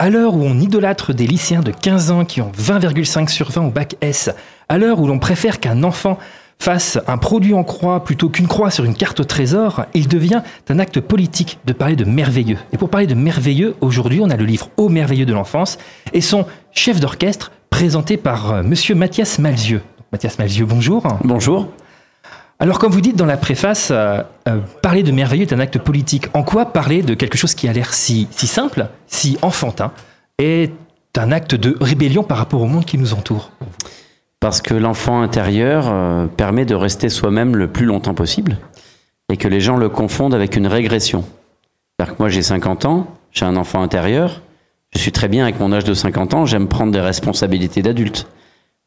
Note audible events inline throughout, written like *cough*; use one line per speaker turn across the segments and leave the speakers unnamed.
À l'heure où on idolâtre des lycéens de 15 ans qui ont 20,5 sur 20 au bac S, à l'heure où l'on préfère qu'un enfant fasse un produit en croix plutôt qu'une croix sur une carte au trésor, il devient un acte politique de parler de merveilleux. Et pour parler de merveilleux, aujourd'hui, on a le livre Au merveilleux de l'enfance et son chef d'orchestre présenté par euh, monsieur Mathias Malzieux. Mathias Malzieux, bonjour.
Bonjour.
Alors, comme vous dites dans la préface, euh, euh, parler de merveilleux est un acte politique. En quoi parler de quelque chose qui a l'air si, si simple, si enfantin, est un acte de rébellion par rapport au monde qui nous entoure?
Parce que l'enfant intérieur euh, permet de rester soi-même le plus longtemps possible et que les gens le confondent avec une régression. cest que moi j'ai 50 ans, j'ai un enfant intérieur, je suis très bien avec mon âge de 50 ans, j'aime prendre des responsabilités d'adulte.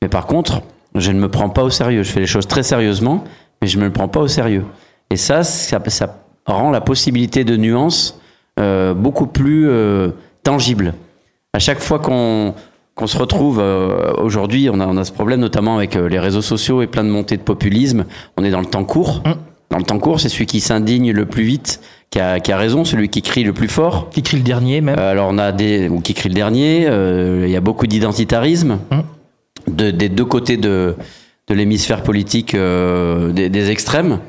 Mais par contre, je ne me prends pas au sérieux. Je fais les choses très sérieusement, mais je ne me le prends pas au sérieux. Et ça, ça, rend la possibilité de nuance euh, beaucoup plus euh, tangible. À chaque fois qu'on se retrouve euh, aujourd'hui, on a, on a, ce problème notamment avec les réseaux sociaux et plein de montées de populisme. On est dans le temps court. Mmh. Dans le temps court, c'est celui qui s'indigne le plus vite qui a, qui a, raison, celui qui crie le plus fort.
Qui crie le dernier même.
alors on a des ou qui crie le dernier. Il y a beaucoup d'identitarisme. Mmh de, des deux côtés de, de l'hémisphère politique euh, des, des, extrêmes.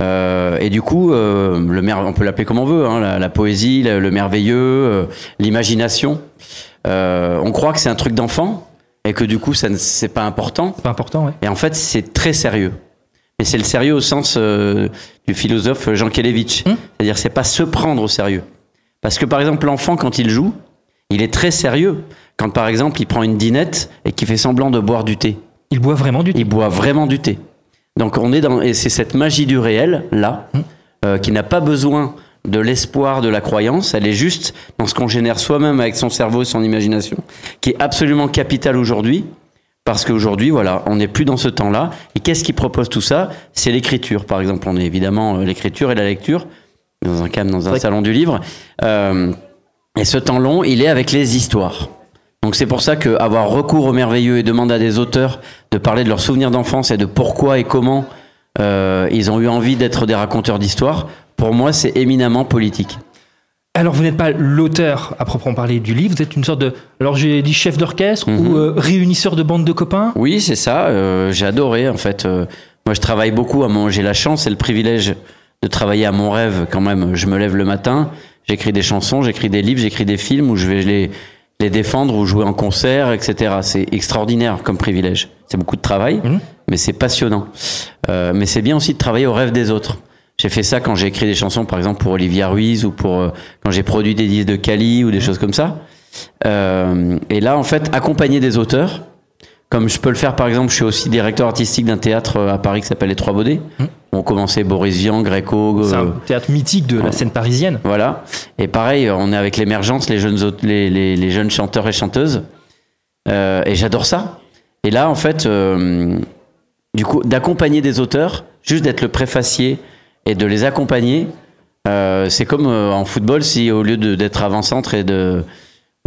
Euh, et du coup, euh, le mer on peut l'appeler comme on veut, hein, la, la, poésie, le, merveilleux, euh, l'imagination. On croit que c'est un truc d'enfant et que du coup, ça c'est pas important.
Pas important, ouais.
Et en fait, c'est très sérieux. Et c'est le sérieux au sens du philosophe Jean Kelevitch. Hum C'est-à-dire, c'est pas se prendre au sérieux. Parce que par exemple, l'enfant, quand il joue, il est très sérieux. Quand par exemple il prend une dinette et qu'il fait semblant de boire du thé.
Il boit vraiment du thé.
Il boit vraiment du thé. Donc on est dans et c'est cette magie du réel là hum. euh, qui n'a pas besoin de l'espoir, de la croyance. Elle est juste dans ce qu'on génère soi-même avec son cerveau et son imagination, qui est absolument capital aujourd'hui. Parce qu'aujourd'hui, voilà, on n'est plus dans ce temps-là. Et qu'est-ce qui propose tout ça? C'est l'écriture, par exemple. On est évidemment euh, l'écriture et la lecture dans un dans un salon du livre. Euh, et ce temps long, il est avec les histoires. Donc c'est pour ça qu'avoir recours au merveilleux et demander à des auteurs de parler de leurs souvenirs d'enfance et de pourquoi et comment euh, ils ont eu envie d'être des raconteurs d'histoires, pour moi c'est éminemment politique.
Alors vous n'êtes pas l'auteur à proprement parler du livre, vous êtes une sorte de, alors j'ai dit chef d'orchestre ou mhm. euh, réunisseur de bandes de copains?
Oui c'est ça, euh, j'ai adoré en fait. Euh, moi je travaille beaucoup, à mon, j'ai la chance et le privilège de travailler à mon rêve quand même. Je me lève le matin, J'écris des chansons, j'écris des livres, j'écris des films où je vais les, les défendre ou jouer en concert, etc. C'est extraordinaire comme privilège. C'est beaucoup de travail, mhm. mais c'est passionnant. Euh, mais c'est bien aussi de travailler au rêve des autres. J'ai fait ça quand j'ai écrit des chansons, par exemple pour Olivia Ruiz ou pour euh, quand j'ai produit des disques de Cali ou des mhm. choses comme ça. Euh, et là, en fait, accompagner des auteurs, comme je peux le faire, par exemple, je suis aussi directeur artistique d'un théâtre à Paris qui s'appelle Les Trois Baudets. Mmh. On commençait Boris Vian, Greco.
C'est un euh, théâtre mythique de la scène parisienne.
Voilà. Et pareil, on est avec l'émergence, les jeunes, les, les, les, jeunes chanteurs et chanteuses. Euh, et j'adore ça. Et là, en fait, euh, du coup, d'accompagner des auteurs, juste d'être le préfacier et de les accompagner, euh, c'est comme en football si au lieu d'être avant-centre et de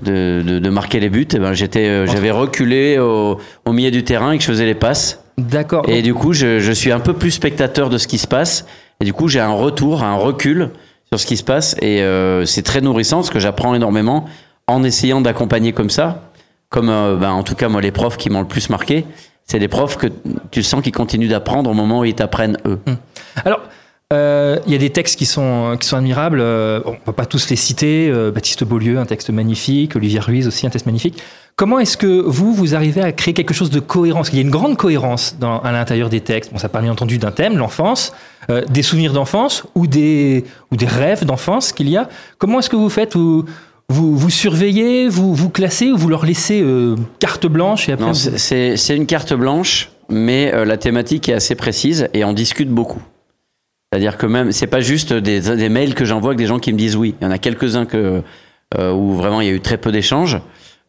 de, de, de, marquer les buts, et eh ben j'étais, j'avais reculé au, au, milieu du terrain et que je faisais les passes.
D'accord.
Et du coup, je, je, suis un peu plus spectateur de ce qui se passe. Et du coup, j'ai un retour, un recul sur ce qui se passe. Et euh, c'est très nourrissant parce que j'apprends énormément en essayant d'accompagner comme ça. Comme, euh, ben, en tout cas, moi, les profs qui m'ont le plus marqué, c'est des profs que tu sens qu'ils continuent d'apprendre au moment où ils t'apprennent eux.
Hum. Alors, euh, il y a des textes qui sont, qui sont admirables. On ne va pas tous les citer. Baptiste Beaulieu, un texte magnifique. Olivier Ruiz aussi, un texte magnifique. Comment est-ce que vous, vous arrivez à créer quelque chose de cohérent? Parce qu'il y a une grande cohérence dans, à l'intérieur des textes. Bon, ça parle bien entendu d'un thème, l'enfance, euh, des souvenirs d'enfance ou des, ou des rêves d'enfance qu'il y a. Comment est-ce que vous faites? Vous, vous, vous surveillez, vous, vous classez ou vous leur laissez euh, carte blanche et après
Non, c'est une carte blanche, mais la thématique est assez précise et on discute beaucoup. C'est-à-dire que même, c'est pas juste des, des mails que j'envoie avec des gens qui me disent oui. Il y en a quelques-uns que euh, où vraiment il y a eu très peu d'échanges.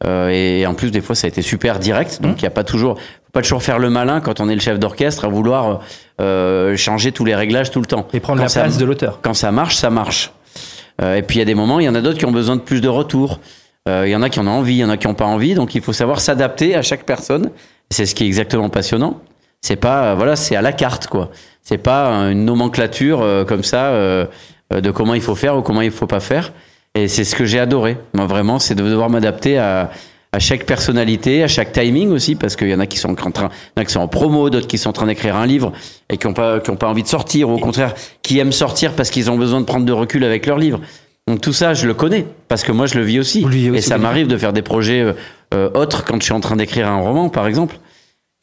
Euh, et en plus, des fois, ça a été super direct. Donc, il n'y a pas toujours, faut pas toujours faire le malin quand on est le chef d'orchestre à vouloir euh, changer tous les réglages tout le temps.
Et prendre
quand
la place de l'auteur.
Quand ça marche, ça marche. Euh, et puis, il y a des moments, il y en a d'autres qui ont besoin de plus de retours. Il y en a qui en ont envie, il y en a qui n'ont pas envie. Donc, il faut savoir s'adapter à chaque personne. C'est ce qui est exactement passionnant. C'est pas, voilà, c'est à la carte, quoi. C'est pas une nomenclature comme ça de comment il faut faire ou comment il faut pas faire. Et c'est ce que j'ai adoré. Moi, vraiment, c'est de devoir m'adapter à, à chaque personnalité, à chaque timing aussi, parce qu'il y en a qui sont en train, y en a qui sont en promo, d'autres qui sont en train d'écrire un livre et qui n'ont pas, qui ont pas envie de sortir, ou au contraire, qui aiment sortir parce qu'ils ont besoin de prendre de recul avec leur livre. Donc tout ça, je le connais parce que moi, je le vis aussi. Et ça m'arrive de faire des projets euh, euh, autres quand je suis en train d'écrire un roman, par exemple.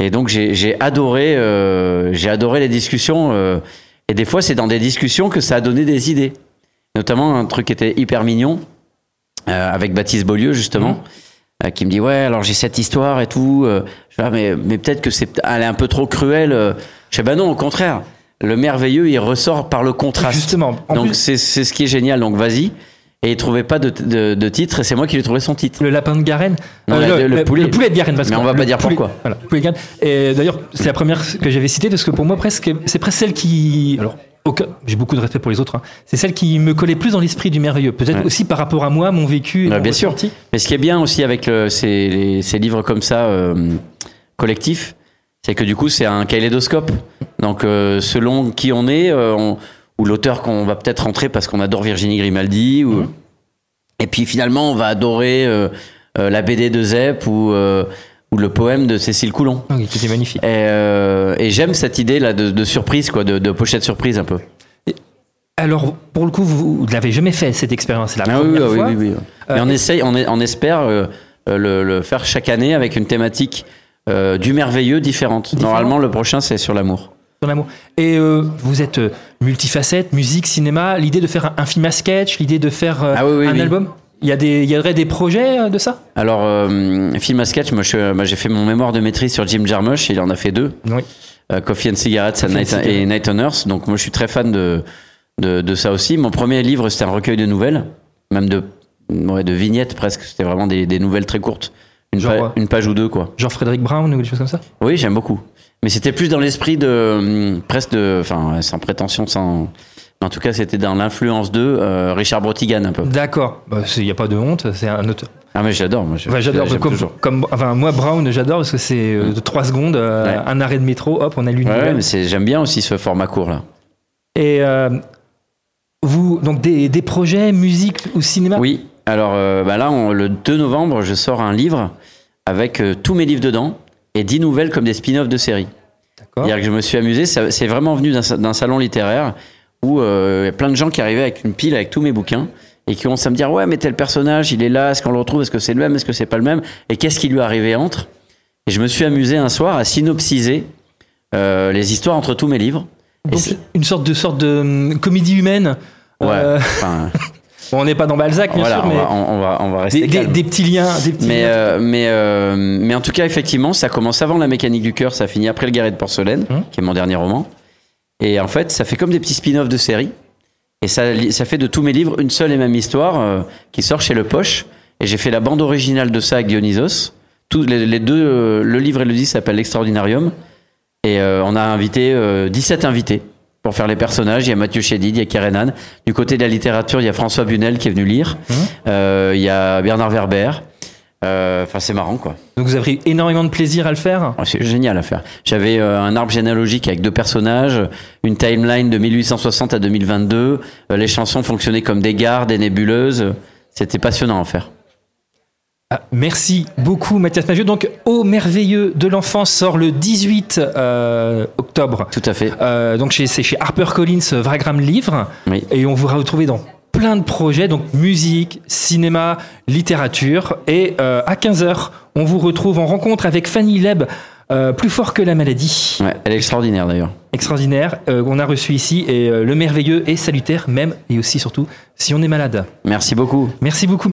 Et donc j'ai j'ai adoré, euh, j'ai adoré les discussions. euh, et des fois, c'est dans des discussions que ça a donné des idées. Notamment un truc qui était hyper mignon euh, avec Baptiste Beaulieu justement, euh, qui me dit ouais alors j'ai cette histoire et tout. euh, je Ah, mais mais peut-être que c'est elle est un peu trop cruelle. Je fais bah non au contraire. Le merveilleux il ressort par le contraste.
Justement. En
donc c'est c'est ce qui est génial. Donc vas-y. Et il trouvait pas de, de, de titre et c'est moi qui lui ai trouvé son titre.
le lapin de Garenne.
Non,
Euh,
le- le poulet.
de Garenne. Parce
Mais on va pas dire
poulet-
pourquoi.
Voilà, le poulet de Garenne. Et d'ailleurs, c'est la première que j'avais citée parce que pour moi, presque, c'est presque celle qui. Alors, aucun- j'ai beaucoup de respect pour les autres. hein. C'est celle qui me collait plus dans l'esprit du merveilleux. Peut-être
Ouais.
aussi par rapport à moi, mon vécu. et mon
bien sûr.
ressenti.
Mais ce qui est bien aussi avec le- ces, les- ces livres comme ça, euh, collectifs, c'est que du coup, c'est un kaléidoscope. Donc, euh, selon qui on est, euh, on- ou l'auteur qu'on va peut-être rentrer parce qu'on adore Virginie Grimaldi, ou, et puis finalement, on va adorer la BD de Zepp ou, ou le poème de Cécile Coulon.
Ah Oui, qui était magnifique.
Et, euh, et j'aime cette idée là de, de surprise, quoi, de, de pochette surprise un peu.
Alors, pour le coup, vous ne l'avez jamais fait, cette expérience. C'est la
Ah oui,
première
oui,
fois.
oui, oui,
Euh,
on essaye, on, est- on espère euh, le, le faire chaque année avec une thématique du merveilleux différente. Normalement, le prochain, c'est sur l'amour.
Sur l'amour. Et vous êtes multifacette, musique, cinéma. L'idée de faire un, un film à sketch, l'idée de faire
Ah
un album? Il y, a des, il y aurait des projets euh, de ça?
Alors, euh, film à sketch, moi, moi, j'ai fait mon mémoire de maîtrise sur Jim Jarmusch, il en a fait deux.
Oui.
Euh, Coffee and Cigarettes
Coffee and
Night-
Cigarettes.
et Night on Earth. Donc, moi, je suis très fan de, de, de ça aussi. Mon premier livre, c'était un recueil de nouvelles, même de, ouais, de vignettes presque. C'était vraiment des, des nouvelles très courtes. Une,
Genre,
pa- une page ou deux, quoi.
Jean-Frédéric Brown ou des choses comme ça?
Oui, j'aime beaucoup. Mais c'était plus dans l'esprit de hum, presque de, enfin, sans prétention, sans. En tout cas, c'était dans l'influence de euh, Richard Brotigan un peu.
D'accord. Bah, Il n'y a pas de honte, c'est un auteur.
Ah mais j'adore, moi.
j'adore. Comme, comme, enfin, moi, Brown, j'adore parce que c'est euh, de 3 secondes, euh,
Ouais.
un arrêt de métro, hop, on a lu
Ouais, mais j'aime bien aussi ce format court là.
Et euh, vous, donc des, des projets, musique ou cinéma?
Oui. Alors bah là, on- le 2 novembre, je sors un livre avec tous mes livres dedans et 10 nouvelles comme des spin-offs de séries.
D'accord.
C'est-à-dire que je me suis amusé, c'est vraiment venu d'un salon littéraire où euh, il y a plein de gens qui arrivaient avec une pile avec tous mes bouquins et qui commencent à me dire ouais mais tel personnage il est là, est-ce qu'on le retrouve, est-ce que c'est le même, est-ce que c'est pas le même et qu'est-ce qui lui est arrivé entre Et je me suis amusé un soir à synopsiser euh, les histoires entre tous mes livres.
Donc, une sorte de, sorte de hum, comédie humaine.
ouais,
Euh,
enfin, *laughs*
bon, on n'est pas dans Balzac, bien
voilà,
sûr,
on,
mais
va, on, va, on va rester
des, des- petits liens. Des petits
Mais,
liens.
euh, mais, mais en tout cas, effectivement, ça commence avant la mécanique du cœur, ça finit après le guerrier de porcelaine,
Hum.
qui est mon dernier roman. Et en fait, ça fait comme des petits spin-offs de séries. Et ça, fait de tous mes livres une seule et même histoire euh, qui sort chez Le Poche. Et j'ai fait la bande originale de ça avec Dionysos. Tous les, les deux, euh, le livre et le disque s'appellent L'Extraordinarium. Et euh, on a invité euh, 17 invités pour faire les personnages. Il y a Mathieu Chédid, il y a Karenan. Du côté de la littérature, il y a François Bunel qui est venu lire. Euh, il y a Bernard Werber. Euh, Enfin, c'est marrant, quoi.
Donc vous avez pris énormément de plaisir à le faire?
Ouais, C'est génial à faire. J'avais euh, un arbre généalogique avec deux personnages, une timeline de 1860 à 2022. Euh, les chansons fonctionnaient comme des gares, des nébuleuses. C'était passionnant à faire.
Ah, merci beaucoup Mathias Magieux. Donc Au merveilleux de l'enfance sort le 18 euh, octobre.
Tout à fait.
Euh, donc c'est chez HarperCollins Vragram Livre.
Oui.
Et on vous retrouver dans plein de projets, donc musique, cinéma, littérature. Et euh, à 15h, on vous retrouve en rencontre avec Fanny Leb, euh, Plus fort que la maladie.
Ouais, elle est extraordinaire d'ailleurs.
Extraordinaire. Euh, on a reçu ici. Et euh, le merveilleux est salutaire, même et aussi surtout si on est malade.
Merci beaucoup.
Merci beaucoup.